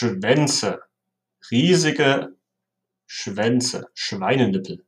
Schwänze. Riesige Schwänze. Schweinenippel.